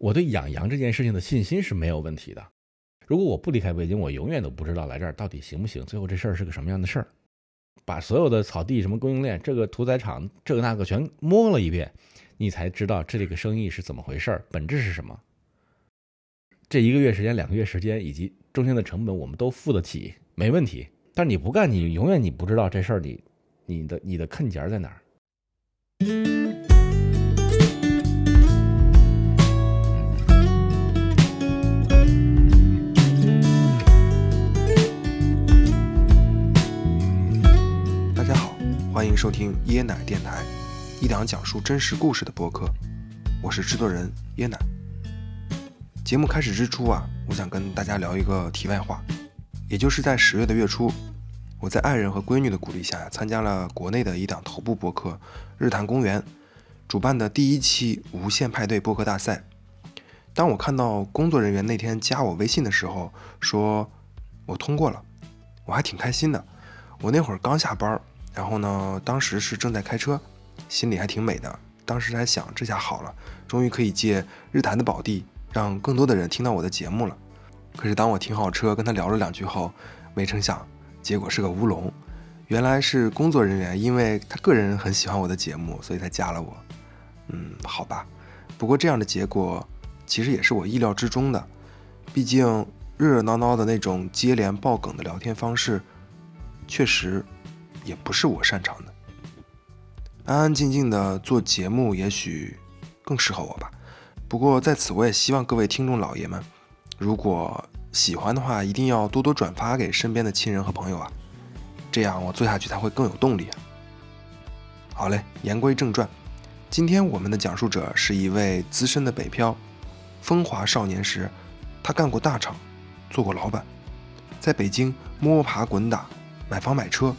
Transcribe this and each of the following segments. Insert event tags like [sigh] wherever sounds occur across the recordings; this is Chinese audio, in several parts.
我对养羊这件事情的信心是没有问题的。如果我不离开北京，我永远都不知道来这儿到底行不行。最后这事儿是个什么样的事儿？把所有的草地、什么供应链、这个屠宰场、这个那个全摸了一遍，你才知道这里个生意是怎么回事儿，本质是什么。这一个月时间、两个月时间以及中间的成本，我们都付得起，没问题。但你不干，你永远你不知道这事儿，你你的你的坑节在哪儿。收听椰奶电台，一档讲述真实故事的播客。我是制作人椰奶。节目开始之初啊，我想跟大家聊一个题外话，也就是在十月的月初，我在爱人和闺女的鼓励下，参加了国内的一档头部播客日坛公园主办的第一期无限派对播客大赛。当我看到工作人员那天加我微信的时候，说我通过了，我还挺开心的。我那会儿刚下班。然后呢，当时是正在开车，心里还挺美的。当时还想，这下好了，终于可以借日坛的宝地，让更多的人听到我的节目了。可是当我停好车，跟他聊了两句后，没成想，结果是个乌龙。原来是工作人员，因为他个人很喜欢我的节目，所以才加了我。嗯，好吧。不过这样的结果，其实也是我意料之中的。毕竟热热闹闹的那种接连爆梗的聊天方式，确实。也不是我擅长的，安安静静的做节目也许更适合我吧。不过在此，我也希望各位听众老爷们，如果喜欢的话，一定要多多转发给身边的亲人和朋友啊，这样我做下去才会更有动力啊。好嘞，言归正传，今天我们的讲述者是一位资深的北漂，风华少年时，他干过大厂，做过老板，在北京摸爬滚打，买房买车。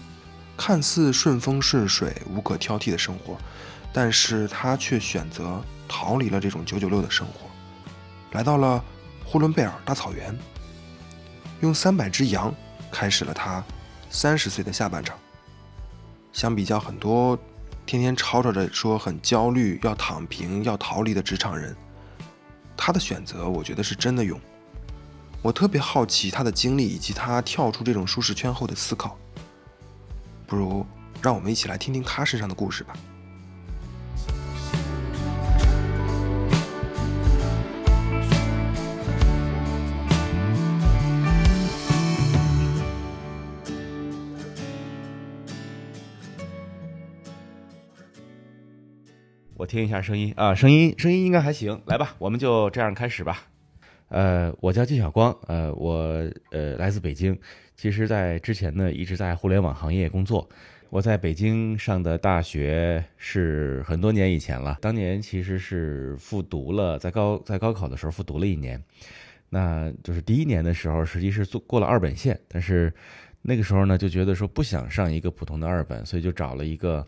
看似顺风顺水、无可挑剔的生活，但是他却选择逃离了这种九九六的生活，来到了呼伦贝尔大草原，用三百只羊开始了他三十岁的下半场。相比较很多天天吵吵着说很焦虑、要躺平、要逃离的职场人，他的选择我觉得是真的勇。我特别好奇他的经历以及他跳出这种舒适圈后的思考。不如让我们一起来听听他身上的故事吧。我听一下声音啊，声音声音应该还行，来吧，我们就这样开始吧。呃，我叫季晓光，呃，我呃来自北京。其实，在之前呢，一直在互联网行业工作。我在北京上的大学是很多年以前了，当年其实是复读了，在高在高考的时候复读了一年。那就是第一年的时候，实际是做过了二本线，但是那个时候呢，就觉得说不想上一个普通的二本，所以就找了一个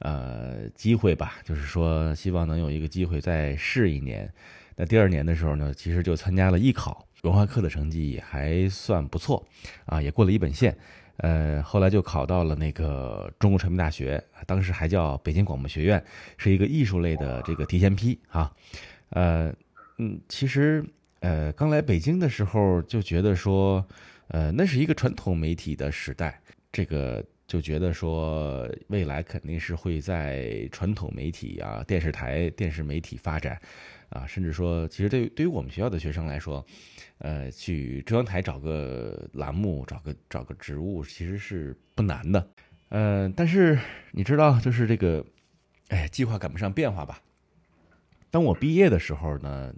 呃机会吧，就是说希望能有一个机会再试一年。那第二年的时候呢，其实就参加了艺考。文化课的成绩也还算不错，啊，也过了一本线，呃，后来就考到了那个中国传媒大学，当时还叫北京广播学院，是一个艺术类的这个提前批啊，呃，嗯，其实呃刚来北京的时候就觉得说，呃，那是一个传统媒体的时代，这个就觉得说未来肯定是会在传统媒体啊、电视台、电视媒体发展，啊，甚至说，其实对于对于我们学校的学生来说。呃，去中央台找个栏目，找个找个职务，其实是不难的。呃，但是你知道，就是这个，哎，计划赶不上变化吧？当我毕业的时候呢？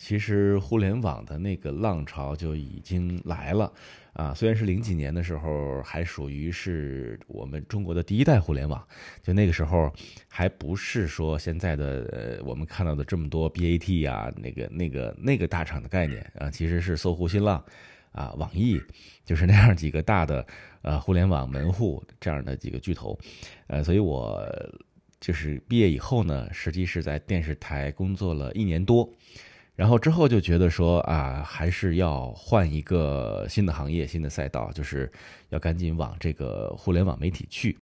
其实互联网的那个浪潮就已经来了，啊，虽然是零几年的时候，还属于是我们中国的第一代互联网，就那个时候还不是说现在的呃我们看到的这么多 BAT 呀，那个那个那个大厂的概念啊，其实是搜狐、新浪，啊，网易，就是那样几个大的呃互联网门户这样的几个巨头，呃，所以我就是毕业以后呢，实际是在电视台工作了一年多。然后之后就觉得说啊，还是要换一个新的行业、新的赛道，就是要赶紧往这个互联网媒体去。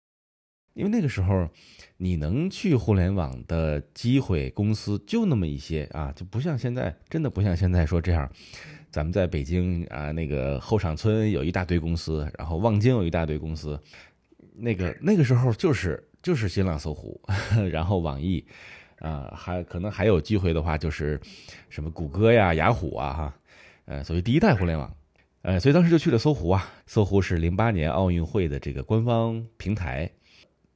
因为那个时候你能去互联网的机会公司就那么一些啊，就不像现在，真的不像现在说这样。咱们在北京啊，那个后场村有一大堆公司，然后望京有一大堆公司，那个那个时候就是就是新浪、搜狐，[laughs] 然后网易，啊，还可能还有机会的话，就是什么谷歌呀、雅虎啊，哈，呃，所谓第一代互联网，呃，所以当时就去了搜狐啊，搜狐是零八年奥运会的这个官方平台。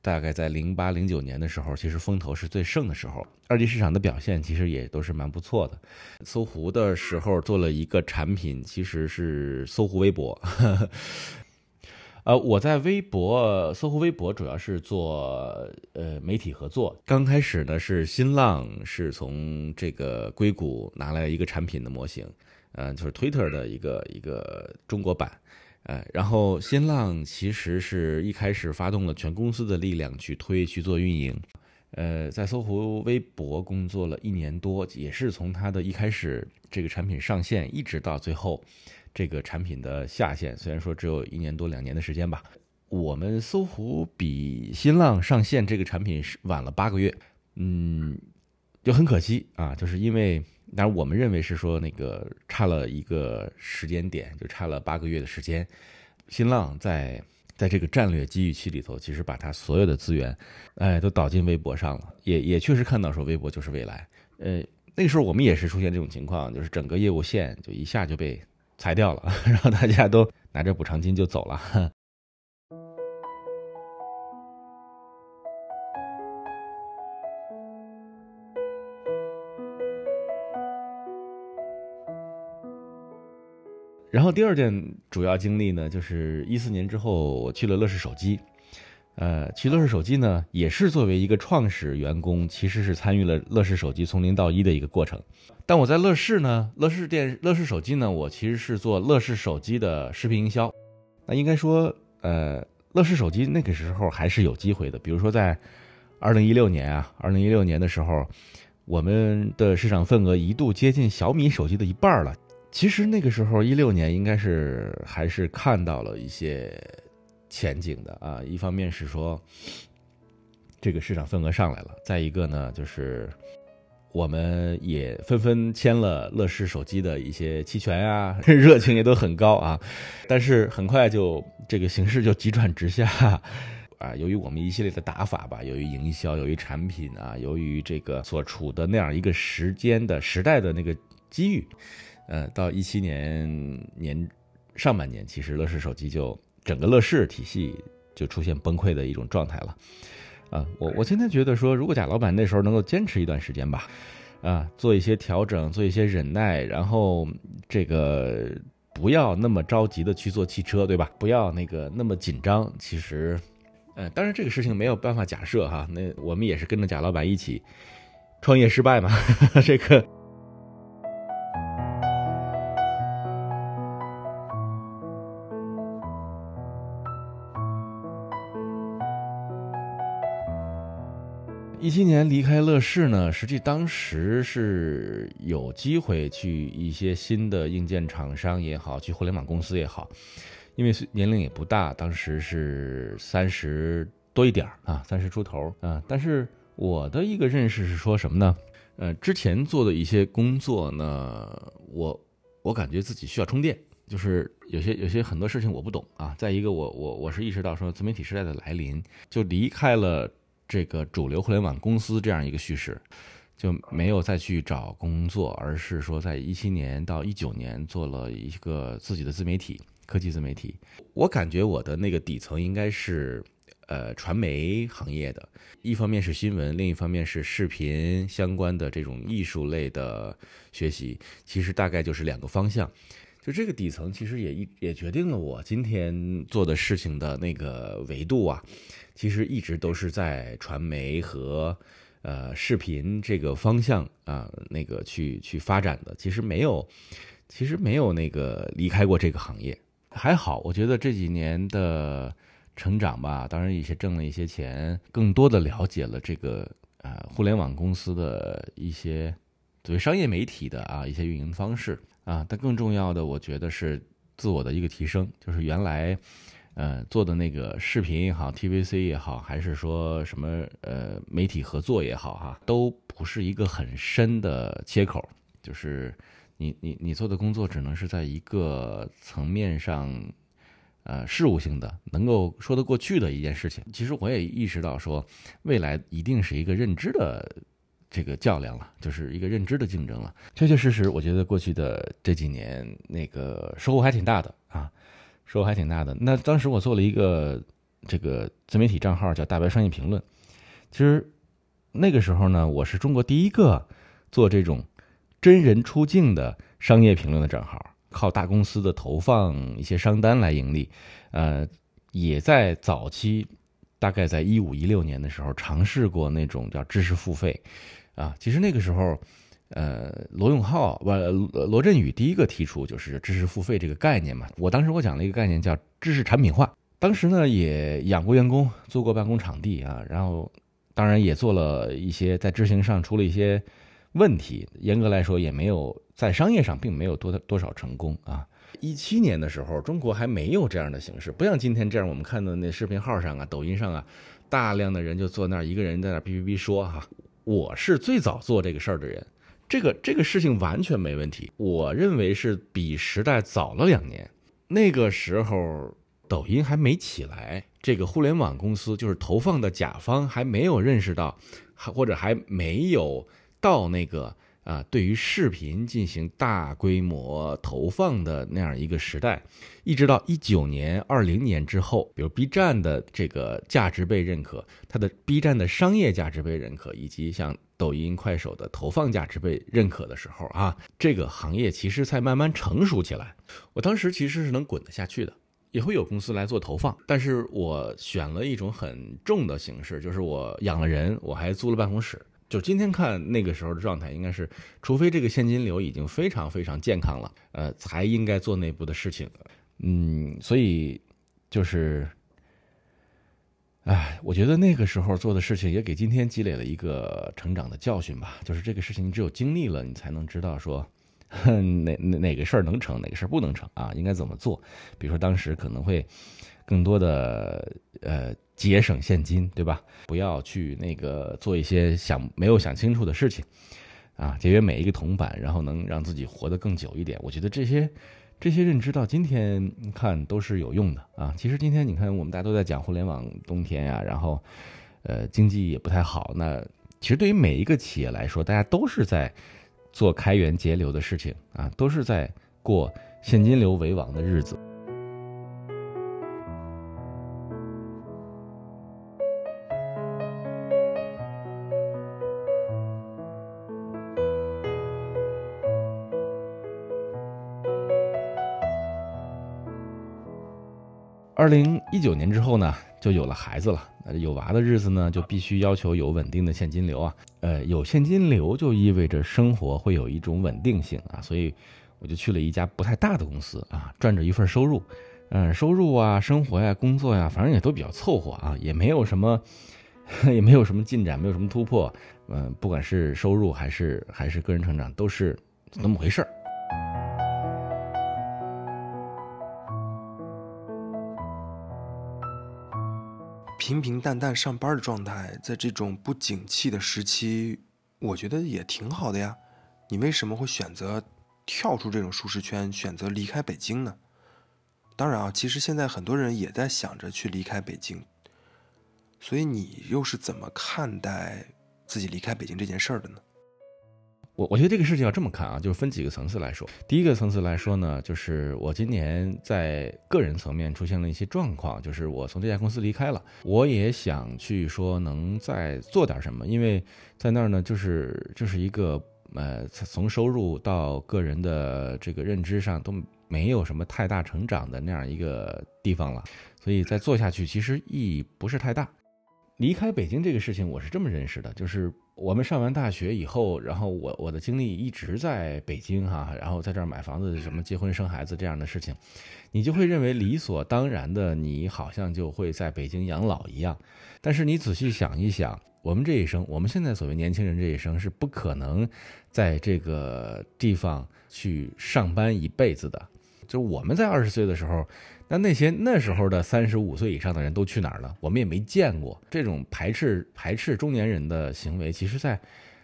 大概在零八零九年的时候，其实风投是最盛的时候，二级市场的表现其实也都是蛮不错的。搜狐的时候做了一个产品，其实是搜狐微博。[laughs] 呃，我在微博，搜狐微博主要是做呃媒体合作。刚开始呢是新浪是从这个硅谷拿来一个产品的模型，呃，就是 Twitter 的一个一个中国版。呃，然后新浪其实是一开始发动了全公司的力量去推去做运营，呃，在搜狐微博工作了一年多，也是从它的一开始这个产品上线，一直到最后这个产品的下线，虽然说只有一年多两年的时间吧。我们搜狐比新浪上线这个产品是晚了八个月，嗯，就很可惜啊，就是因为。但是我们认为是说那个差了一个时间点，就差了八个月的时间。新浪在在这个战略机遇期里头，其实把它所有的资源，哎，都导进微博上了，也也确实看到说微博就是未来。呃，那个时候我们也是出现这种情况，就是整个业务线就一下就被裁掉了，[laughs] 然后大家都拿着补偿金就走了。[laughs] 然后第二件主要经历呢，就是一四年之后，我去了乐视手机。呃，其乐视手机呢，也是作为一个创始员工，其实是参与了乐视手机从零到一的一个过程。但我在乐视呢，乐视电乐视手机呢，我其实是做乐视手机的视频营销。那应该说，呃，乐视手机那个时候还是有机会的。比如说在二零一六年啊，二零一六年的时候，我们的市场份额一度接近小米手机的一半了。其实那个时候，一六年应该是还是看到了一些前景的啊。一方面是说这个市场份额上来了，再一个呢，就是我们也纷纷签了乐视手机的一些期权啊，[laughs] 热情也都很高啊。但是很快就这个形势就急转直下 [laughs] 啊。由于我们一系列的打法吧，由于营销，由于产品啊，由于这个所处的那样一个时间的时代的那个机遇。呃，到一七年年上半年，其实乐视手机就整个乐视体系就出现崩溃的一种状态了。啊，我我今天觉得说，如果贾老板那时候能够坚持一段时间吧，啊，做一些调整，做一些忍耐，然后这个不要那么着急的去做汽车，对吧？不要那个那么紧张。其实，呃，当然这个事情没有办法假设哈。那我们也是跟着贾老板一起创业失败嘛，[laughs] 这个。一七年离开乐视呢，实际当时是有机会去一些新的硬件厂商也好，去互联网公司也好，因为年龄也不大，当时是三十多一点啊，三十出头啊。但是我的一个认识是说什么呢？呃，之前做的一些工作呢，我我感觉自己需要充电，就是有些有些很多事情我不懂啊。再一个，我我我是意识到说自媒体时代的来临，就离开了。这个主流互联网公司这样一个叙事，就没有再去找工作，而是说在一七年到一九年做了一个自己的自媒体，科技自媒体。我感觉我的那个底层应该是，呃，传媒行业的，一方面是新闻，另一方面是视频相关的这种艺术类的学习。其实大概就是两个方向。就这个底层，其实也一也决定了我今天做的事情的那个维度啊。其实一直都是在传媒和呃视频这个方向啊，那个去去发展的。其实没有，其实没有那个离开过这个行业。还好，我觉得这几年的成长吧，当然一些挣了一些钱，更多的了解了这个呃互联网公司的一些作为商业媒体的啊一些运营方式啊。但更重要的，我觉得是自我的一个提升，就是原来。呃，做的那个视频也好，TVC 也好，还是说什么呃媒体合作也好，哈，都不是一个很深的切口，就是你你你做的工作只能是在一个层面上，呃，事务性的能够说得过去的一件事情。其实我也意识到说，未来一定是一个认知的。这个较量了，就是一个认知的竞争了。确确实实，我觉得过去的这几年，那个收获还挺大的啊，收获还挺大的。那当时我做了一个这个自媒体账号，叫“大白商业评论”。其实那个时候呢，我是中国第一个做这种真人出镜的商业评论的账号，靠大公司的投放一些商单来盈利。呃，也在早期，大概在一五一六年的时候，尝试过那种叫知识付费。啊，其实那个时候，呃，罗永浩不罗振宇第一个提出就是知识付费这个概念嘛。我当时我讲了一个概念叫知识产品化。当时呢也养过员工，租过办公场地啊，然后当然也做了一些在执行上出了一些问题。严格来说也没有在商业上并没有多多少成功啊。一七年的时候，中国还没有这样的形式，不像今天这样，我们看到那视频号上啊、抖音上啊，大量的人就坐那儿，一个人在那哔哔哔说哈。我是最早做这个事儿的人，这个这个事情完全没问题。我认为是比时代早了两年。那个时候，抖音还没起来，这个互联网公司就是投放的甲方还没有认识到，还或者还没有到那个。啊，对于视频进行大规模投放的那样一个时代，一直到一九年、二零年之后，比如 B 站的这个价值被认可，它的 B 站的商业价值被认可，以及像抖音、快手的投放价值被认可的时候啊，这个行业其实才慢慢成熟起来。我当时其实是能滚得下去的，也会有公司来做投放，但是我选了一种很重的形式，就是我养了人，我还租了办公室。就今天看那个时候的状态，应该是，除非这个现金流已经非常非常健康了，呃，才应该做内部的事情。嗯，所以就是，哎，我觉得那个时候做的事情也给今天积累了一个成长的教训吧。就是这个事情，你只有经历了，你才能知道说，哪哪哪个事儿能成，哪个事儿不能成啊，应该怎么做。比如说当时可能会更多的呃。节省现金，对吧？不要去那个做一些想没有想清楚的事情，啊，节约每一个铜板，然后能让自己活得更久一点。我觉得这些这些认知到今天看都是有用的啊。其实今天你看，我们大家都在讲互联网冬天呀，然后呃经济也不太好。那其实对于每一个企业来说，大家都是在做开源节流的事情啊，都是在过现金流为王的日子。二零一九年之后呢，就有了孩子了。有娃的日子呢，就必须要求有稳定的现金流啊。呃，有现金流就意味着生活会有一种稳定性啊。所以我就去了一家不太大的公司啊，赚着一份收入。嗯，收入啊，生活呀，工作呀，反正也都比较凑合啊，也没有什么，[laughs] 也没有什么进展，没有什么突破。嗯，不管是收入还是还是个人成长，都是那么回事儿。平平淡淡上班的状态，在这种不景气的时期，我觉得也挺好的呀。你为什么会选择跳出这种舒适圈，选择离开北京呢？当然啊，其实现在很多人也在想着去离开北京。所以你又是怎么看待自己离开北京这件事的呢？我我觉得这个事情要这么看啊，就是分几个层次来说。第一个层次来说呢，就是我今年在个人层面出现了一些状况，就是我从这家公司离开了，我也想去说能再做点什么，因为在那儿呢，就是就是一个呃，从收入到个人的这个认知上都没有什么太大成长的那样一个地方了，所以再做下去其实意义不是太大。离开北京这个事情，我是这么认识的，就是我们上完大学以后，然后我我的经历一直在北京哈，然后在这儿买房子、什么结婚生孩子这样的事情，你就会认为理所当然的，你好像就会在北京养老一样。但是你仔细想一想，我们这一生，我们现在所谓年轻人这一生是不可能在这个地方去上班一辈子的。就我们在二十岁的时候，那那些那时候的三十五岁以上的人都去哪儿了？我们也没见过这种排斥排斥中年人的行为，其实在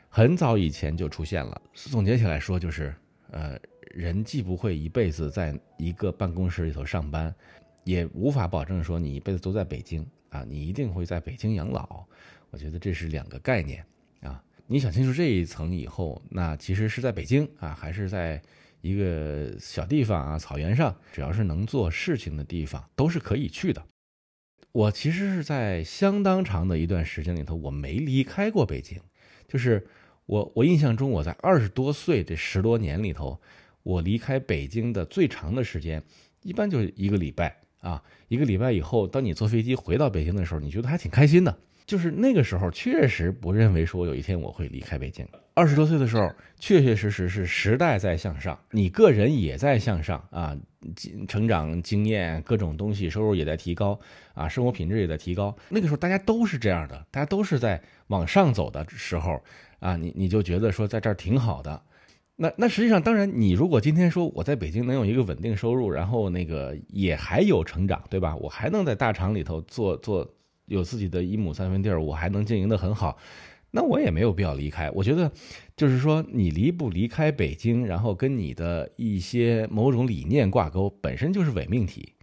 很早以前就出现了。总结起来说，就是呃，人既不会一辈子在一个办公室里头上班，也无法保证说你一辈子都在北京啊，你一定会在北京养老。我觉得这是两个概念啊。你想清楚这一层以后，那其实是在北京啊，还是在一个小地方啊，草原上，只要是能做事情的地方，都是可以去的。我其实是在相当长的一段时间里头，我没离开过北京。就是我，我印象中我在二十多岁这十多年里头，我离开北京的最长的时间，一般就是一个礼拜啊。一个礼拜以后，当你坐飞机回到北京的时候，你觉得还挺开心的。就是那个时候，确实不认为说有一天我会离开北京。二十多岁的时候，确确实实是时代在向上，你个人也在向上啊，成长经验各种东西，收入也在提高啊，生活品质也在提高。那个时候大家都是这样的，大家都是在往上走的时候啊，你你就觉得说在这儿挺好的。那那实际上，当然你如果今天说我在北京能有一个稳定收入，然后那个也还有成长，对吧？我还能在大厂里头做做。有自己的一亩三分地儿，我还能经营得很好，那我也没有必要离开。我觉得，就是说你离不离开北京，然后跟你的一些某种理念挂钩，本身就是伪命题。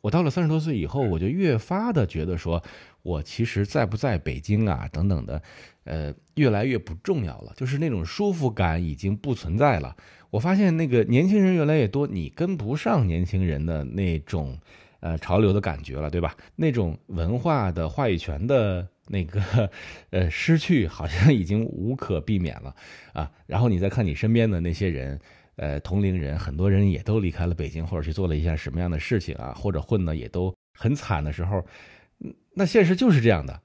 我到了三十多岁以后，我就越发的觉得说，我其实在不在北京啊，等等的，呃，越来越不重要了。就是那种舒服感已经不存在了。我发现那个年轻人越来越多，你跟不上年轻人的那种。呃，潮流的感觉了，对吧？那种文化的话语权的那个呃失去，好像已经无可避免了啊。然后你再看你身边的那些人，呃，同龄人，很多人也都离开了北京，或者去做了一下什么样的事情啊，或者混的也都很惨的时候，那现实就是这样的。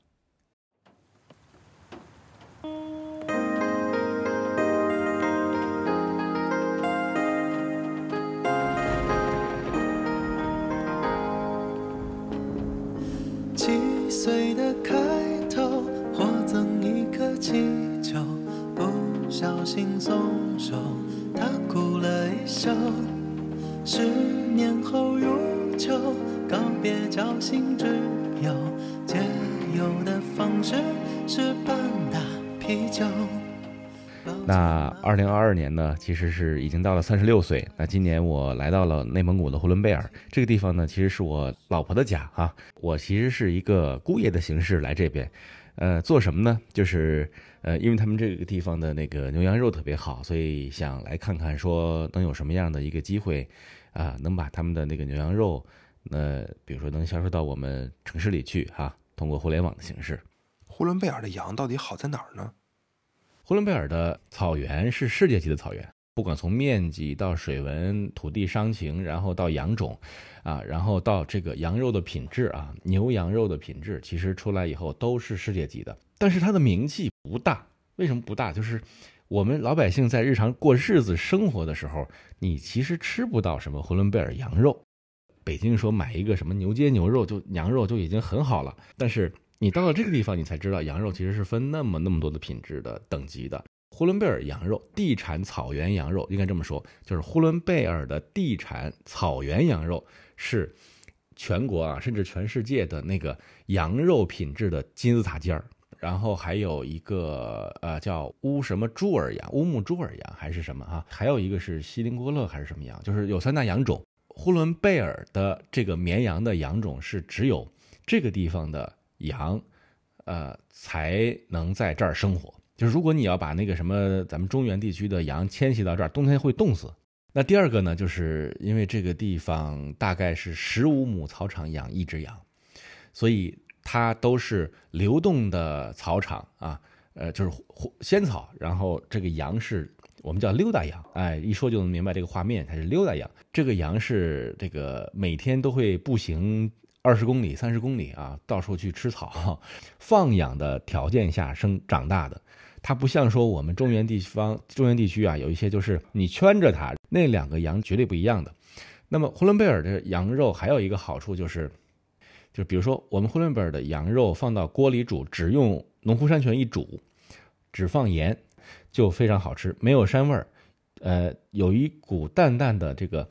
那二零二二年呢，其实是已经到了三十六岁。那今年我来到了内蒙古的呼伦贝尔这个地方呢，其实是我老婆的家哈。我其实是一个姑爷的形式来这边，呃，做什么呢？就是呃，因为他们这个地方的那个牛羊肉特别好，所以想来看看说能有什么样的一个机会啊，能把他们的那个牛羊肉，那比如说能销售到我们城市里去哈，通过互联网的形式。呼伦贝尔的羊到底好在哪儿呢？呼伦贝尔的草原是世界级的草原，不管从面积到水文、土地伤情，然后到羊种，啊，然后到这个羊肉的品质啊，牛羊肉的品质，其实出来以后都是世界级的。但是它的名气不大，为什么不大？就是我们老百姓在日常过日子生活的时候，你其实吃不到什么呼伦贝尔羊肉。北京说买一个什么牛街牛肉就羊肉就已经很好了，但是。你到了这个地方，你才知道羊肉其实是分那么那么多的品质的等级的。呼伦贝尔羊肉地产草原羊肉，应该这么说，就是呼伦贝尔的地产草原羊肉是全国啊，甚至全世界的那个羊肉品质的金字塔尖儿。然后还有一个呃叫乌什么朱尔羊，乌木朱尔羊还是什么啊？还有一个是锡林郭勒还是什么羊？就是有三大羊种。呼伦贝尔的这个绵羊的羊种是只有这个地方的。羊，呃，才能在这儿生活。就是如果你要把那个什么咱们中原地区的羊迁徙到这儿，冬天会冻死。那第二个呢，就是因为这个地方大概是十五亩草场养一只羊，所以它都是流动的草场啊，呃，就是仙草。然后这个羊是我们叫溜达羊，哎，一说就能明白这个画面，它是溜达羊。这个羊是这个每天都会步行。二十公里、三十公里啊，到处去吃草，放养的条件下生长大的，它不像说我们中原地方、中原地区啊，有一些就是你圈着它，那两个羊绝对不一样的。那么呼伦贝尔的羊肉还有一个好处就是，就比如说我们呼伦贝尔的羊肉放到锅里煮，只用农夫山泉一煮，只放盐，就非常好吃，没有膻味儿，呃，有一股淡淡的这个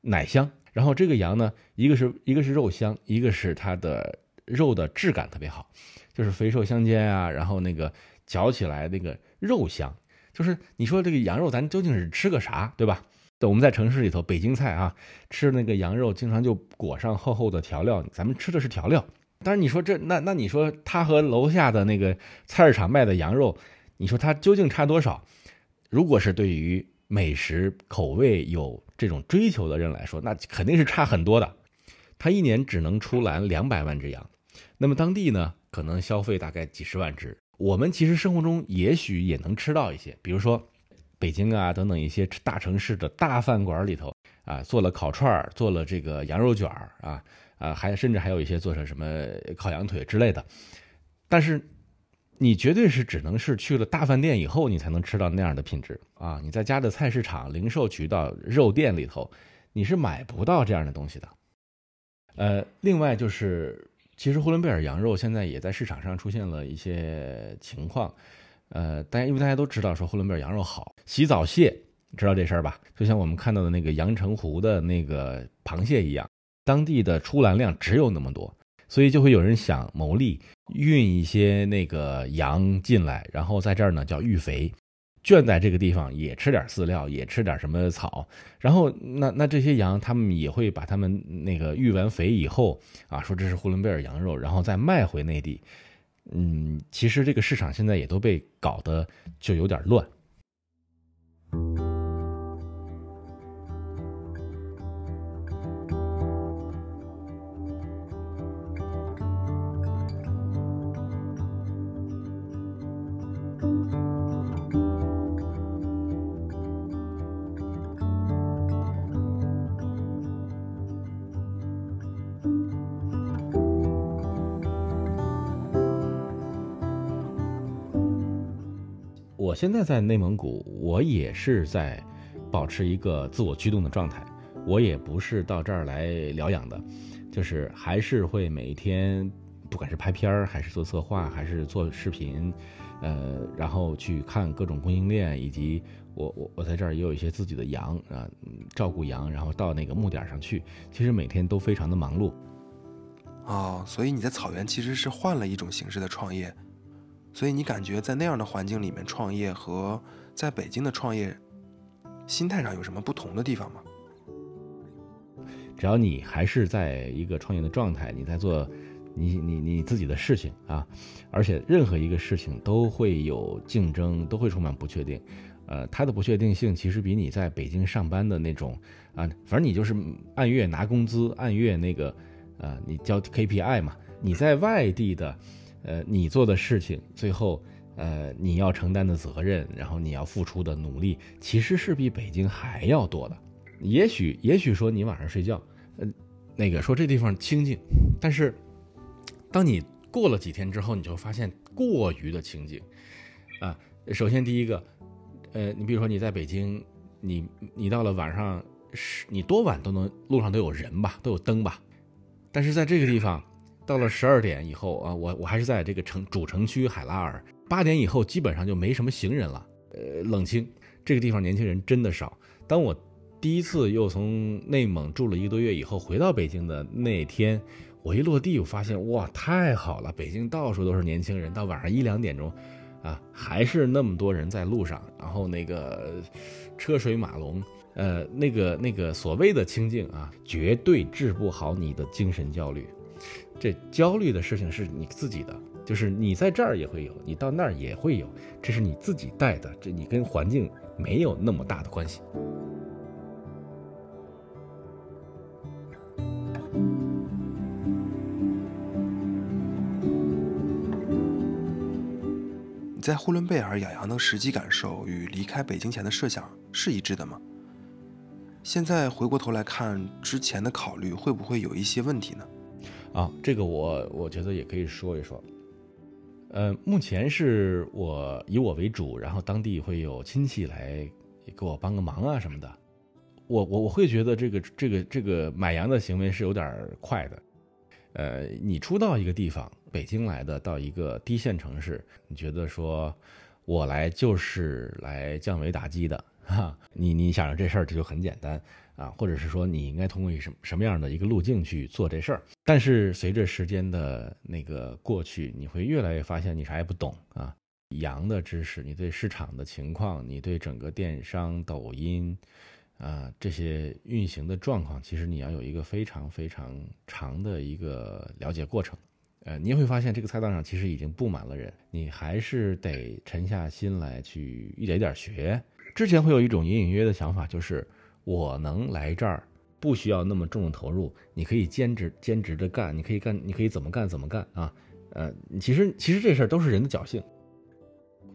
奶香。然后这个羊呢，一个是一个是肉香，一个是它的肉的质感特别好，就是肥瘦相间啊。然后那个嚼起来那个肉香，就是你说这个羊肉咱究竟是吃个啥，对吧？我们在城市里头，北京菜啊，吃那个羊肉经常就裹上厚厚的调料，咱们吃的是调料。但是你说这那那你说它和楼下的那个菜市场卖的羊肉，你说它究竟差多少？如果是对于美食口味有这种追求的人来说，那肯定是差很多的。他一年只能出栏两百万只羊，那么当地呢，可能消费大概几十万只。我们其实生活中也许也能吃到一些，比如说北京啊等等一些大城市的大饭馆里头啊，做了烤串，做了这个羊肉卷啊。啊，还甚至还有一些做成什么烤羊腿之类的，但是你绝对是只能是去了大饭店以后，你才能吃到那样的品质啊！你在家的菜市场、零售渠道、肉店里头，你是买不到这样的东西的。呃，另外就是，其实呼伦贝尔羊肉现在也在市场上出现了一些情况，呃，大家因为大家都知道说呼伦贝尔羊肉好，洗澡蟹知道这事儿吧？就像我们看到的那个阳澄湖的那个螃蟹一样。当地的出栏量只有那么多，所以就会有人想牟利，运一些那个羊进来，然后在这儿呢叫育肥，圈在这个地方也吃点饲料，也吃点什么草，然后那那这些羊他们也会把他们那个育完肥以后啊，说这是呼伦贝尔羊肉，然后再卖回内地。嗯，其实这个市场现在也都被搞得就有点乱。我现在在内蒙古，我也是在保持一个自我驱动的状态。我也不是到这儿来疗养的，就是还是会每一天，不管是拍片儿，还是做策划，还是做视频，呃，然后去看各种供应链，以及我我我在这儿也有一些自己的羊啊，照顾羊，然后到那个牧点上去，其实每天都非常的忙碌。哦，所以你在草原其实是换了一种形式的创业。所以你感觉在那样的环境里面创业和在北京的创业，心态上有什么不同的地方吗？只要你还是在一个创业的状态，你在做你你你自己的事情啊，而且任何一个事情都会有竞争，都会充满不确定。呃，它的不确定性其实比你在北京上班的那种啊，反正你就是按月拿工资，按月那个呃，你交 KPI 嘛。你在外地的。呃，你做的事情，最后，呃，你要承担的责任，然后你要付出的努力，其实是比北京还要多的。也许，也许说你晚上睡觉，呃，那个说这地方清静，但是，当你过了几天之后，你就发现过于的清静。啊，首先第一个，呃，你比如说你在北京，你你到了晚上十，你多晚都能路上都有人吧，都有灯吧，但是在这个地方。到了十二点以后啊，我我还是在这个城主城区海拉尔。八点以后基本上就没什么行人了，呃，冷清。这个地方年轻人真的少。当我第一次又从内蒙住了一个多月以后回到北京的那天，我一落地，我发现哇，太好了！北京到处都是年轻人，到晚上一两点钟，啊，还是那么多人在路上，然后那个车水马龙，呃，那个那个所谓的清静啊，绝对治不好你的精神焦虑。这焦虑的事情是你自己的，就是你在这儿也会有，你到那儿也会有，这是你自己带的，这你跟环境没有那么大的关系。你在呼伦贝尔养羊的实际感受与离开北京前的设想是一致的吗？现在回过头来看之前的考虑，会不会有一些问题呢？啊，这个我我觉得也可以说一说。呃，目前是我以我为主，然后当地会有亲戚来给我帮个忙啊什么的。我我我会觉得这个这个这个买羊的行为是有点快的。呃，你初到一个地方，北京来的到一个低线城市，你觉得说我来就是来降维打击的，[laughs] 哈，你你想着这事儿这就很简单啊，或者是说你应该通过什什么样的一个路径去做这事儿。但是随着时间的那个过去，你会越来越发现你啥也不懂啊。羊的知识，你对市场的情况，你对整个电商、抖音啊这些运行的状况，其实你要有一个非常非常长的一个了解过程。呃，你会发现这个赛道上其实已经布满了人，你还是得沉下心来去一点一点学。之前会有一种隐隐约约的想法，就是我能来这儿，不需要那么重的投入，你可以兼职兼职的干，你可以干，你可以怎么干怎么干啊？呃，其实其实这事儿都是人的侥幸。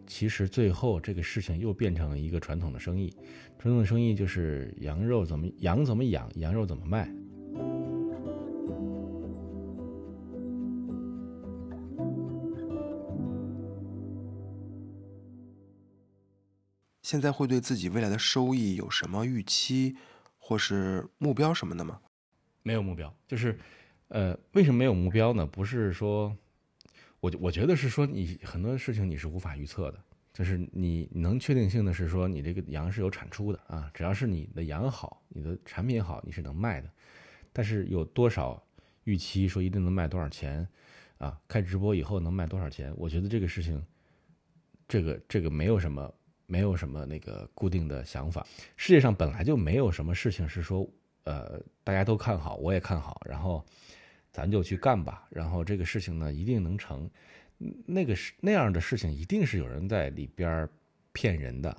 其实最后这个事情又变成了一个传统的生意，传统的生意就是羊肉怎么羊怎么养，羊肉怎么卖。现在会对自己未来的收益有什么预期，或是目标什么的吗？没有目标，就是，呃，为什么没有目标呢？不是说。我我觉得是说你很多事情你是无法预测的，就是你能确定性的是说你这个羊是有产出的啊，只要是你的羊好，你的产品好，你是能卖的。但是有多少预期说一定能卖多少钱啊？开直播以后能卖多少钱？我觉得这个事情，这个这个没有什么没有什么那个固定的想法。世界上本来就没有什么事情是说呃大家都看好，我也看好，然后。咱就去干吧，然后这个事情呢一定能成，那个是那样的事情一定是有人在里边骗人的。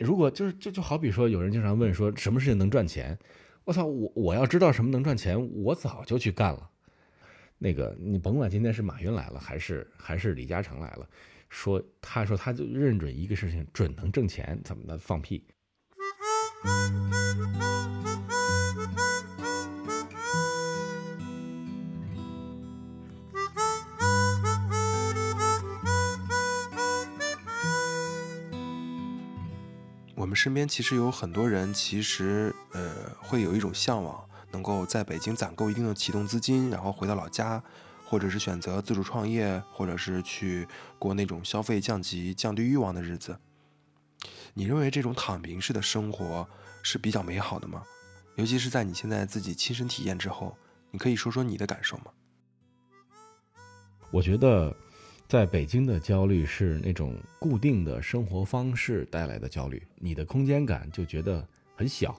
如果就是就就好比说有人经常问说什么事情能赚钱，我操我我要知道什么能赚钱，我早就去干了。那个你甭管今天是马云来了还是还是李嘉诚来了，说他说他就认准一个事情准能挣钱，怎么的放屁。我们身边其实有很多人，其实呃会有一种向往，能够在北京攒够一定的启动资金，然后回到老家，或者是选择自主创业，或者是去过那种消费降级、降低欲望的日子。你认为这种躺平式的生活是比较美好的吗？尤其是在你现在自己亲身体验之后，你可以说说你的感受吗？我觉得。在北京的焦虑是那种固定的生活方式带来的焦虑，你的空间感就觉得很小。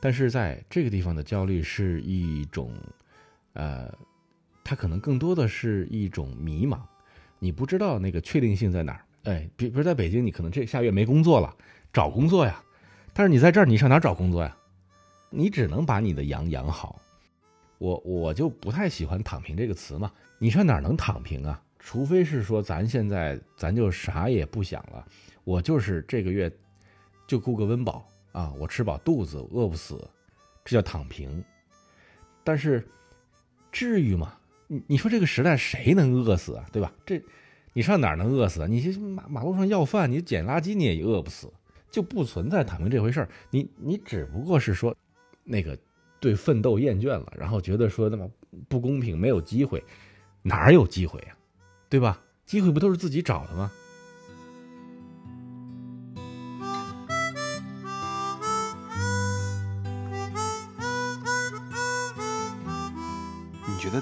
但是在这个地方的焦虑是一种，呃，它可能更多的是一种迷茫，你不知道那个确定性在哪儿。哎，比比如在北京，你可能这下月没工作了，找工作呀。但是你在这儿，你上哪找工作呀？你只能把你的羊养好。我我就不太喜欢“躺平”这个词嘛，你上哪能躺平啊？除非是说咱现在咱就啥也不想了，我就是这个月就顾个温饱啊，我吃饱肚子饿不死，这叫躺平。但是至于吗？你说这个时代谁能饿死啊？对吧？这你上哪能饿死啊？你马马路上要饭，你捡垃圾你也饿不死，就不存在躺平这回事儿。你你只不过是说那个对奋斗厌倦了，然后觉得说那么不公平，没有机会，哪有机会呀？对吧？机会不都是自己找的吗？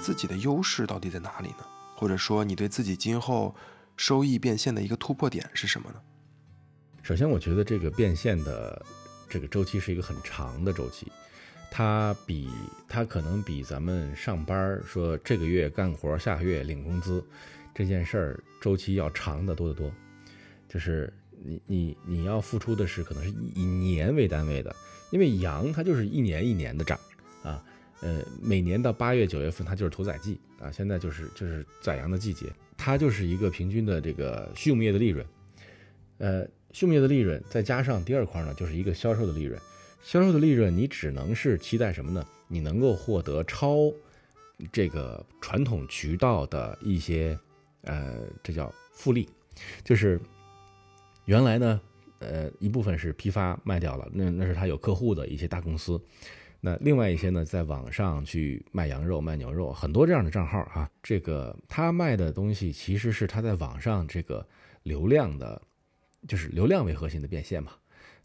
自己的优势到底在哪里呢？或者说，你对自己今后收益变现的一个突破点是什么呢？首先，我觉得这个变现的这个周期是一个很长的周期，它比它可能比咱们上班说这个月干活，下个月领工资。这件事儿周期要长得多得多，就是你你你要付出的是可能是以年为单位的，因为羊它就是一年一年的涨，呃，每年到八月九月份它就是屠宰季啊，现在就是就是宰羊的季节，它就是一个平均的这个畜牧业的利润，呃，畜牧业的利润再加上第二块呢，就是一个销售的利润，销售的利润你只能是期待什么呢？你能够获得超这个传统渠道的一些。呃，这叫复利，就是原来呢，呃，一部分是批发卖掉了，那那是他有客户的一些大公司，那另外一些呢，在网上去卖羊肉、卖牛肉，很多这样的账号啊，这个他卖的东西其实是他在网上这个流量的，就是流量为核心的变现嘛。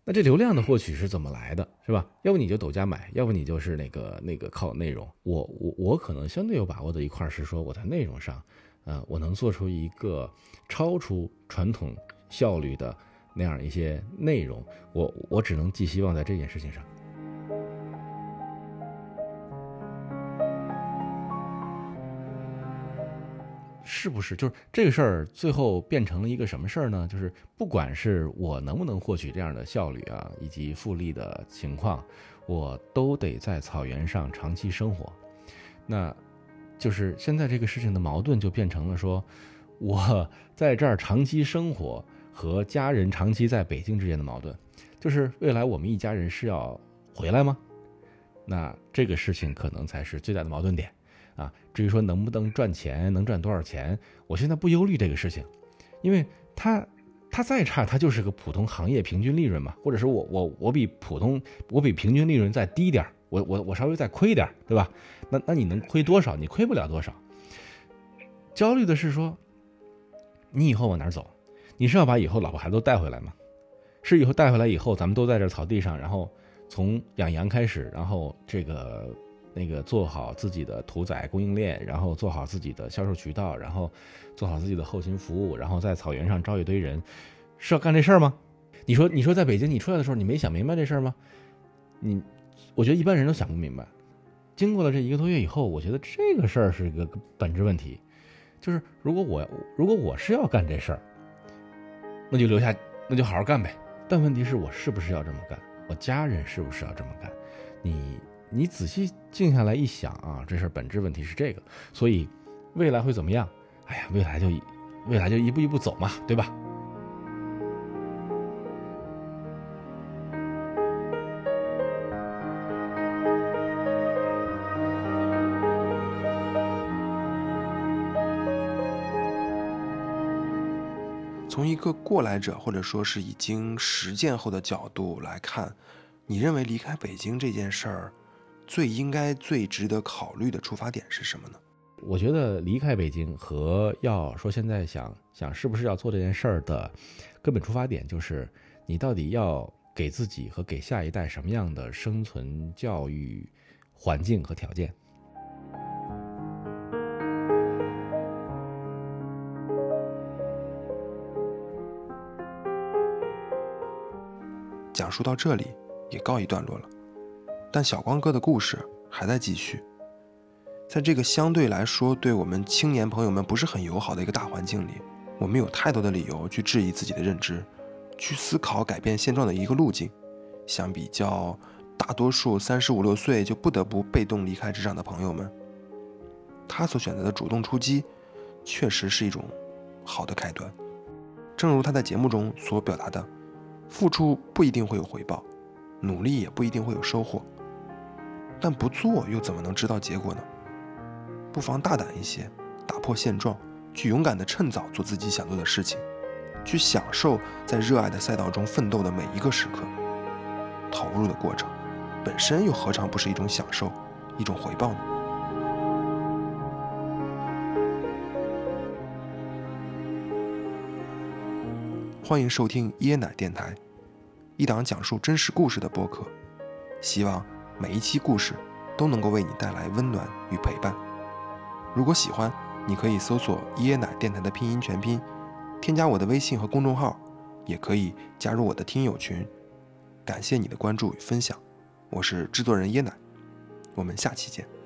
那这流量的获取是怎么来的，是吧？要不你就抖加买，要不你就是那个那个靠内容。我我我可能相对有把握的一块是说我在内容上，呃，我能做出一个超出传统效率的那样一些内容。我我只能寄希望在这件事情上。是不是就是这个事儿最后变成了一个什么事儿呢？就是不管是我能不能获取这样的效率啊，以及复利的情况，我都得在草原上长期生活。那，就是现在这个事情的矛盾就变成了说，我 [laughs] 在这儿长期生活和家人长期在北京之间的矛盾，就是未来我们一家人是要回来吗？那这个事情可能才是最大的矛盾点。啊，至于说能不能赚钱，能赚多少钱，我现在不忧虑这个事情，因为它，它再差，它就是个普通行业平均利润嘛，或者是我我我比普通，我比平均利润再低点我我我稍微再亏点对吧？那那你能亏多少？你亏不了多少。焦虑的是说，你以后往哪儿走？你是要把以后老婆孩子都带回来吗？是以后带回来以后，咱们都在这草地上，然后从养羊开始，然后这个。那个做好自己的屠宰供应链，然后做好自己的销售渠道，然后做好自己的后勤服务，然后在草原上招一堆人，是要干这事儿吗？你说，你说在北京你出来的时候，你没想明白这事儿吗？你，我觉得一般人都想不明白。经过了这一个多月以后，我觉得这个事儿是一个本质问题，就是如果我如果我是要干这事儿，那就留下，那就好好干呗。但问题是我是不是要这么干？我家人是不是要这么干？你？你仔细静下来一想啊，这事儿本质问题是这个，所以未来会怎么样？哎呀，未来就未来就一步一步走嘛，对吧？从一个过来者或者说是已经实践后的角度来看，你认为离开北京这件事儿？最应该、最值得考虑的出发点是什么呢？我觉得离开北京和要说现在想想是不是要做这件事儿的根本出发点，就是你到底要给自己和给下一代什么样的生存教育环境和条件。讲述到这里也告一段落了。但小光哥的故事还在继续，在这个相对来说对我们青年朋友们不是很友好的一个大环境里，我们有太多的理由去质疑自己的认知，去思考改变现状的一个路径。相比较大多数三十五六岁就不得不被动离开职场的朋友们，他所选择的主动出击，确实是一种好的开端。正如他在节目中所表达的，付出不一定会有回报，努力也不一定会有收获。但不做又怎么能知道结果呢？不妨大胆一些，打破现状，去勇敢的趁早做自己想做的事情，去享受在热爱的赛道中奋斗的每一个时刻。投入的过程本身又何尝不是一种享受，一种回报呢？欢迎收听椰奶电台，一档讲述真实故事的播客。希望。每一期故事都能够为你带来温暖与陪伴。如果喜欢，你可以搜索“椰奶电台”的拼音全拼，添加我的微信和公众号，也可以加入我的听友群。感谢你的关注与分享，我是制作人椰奶，我们下期见。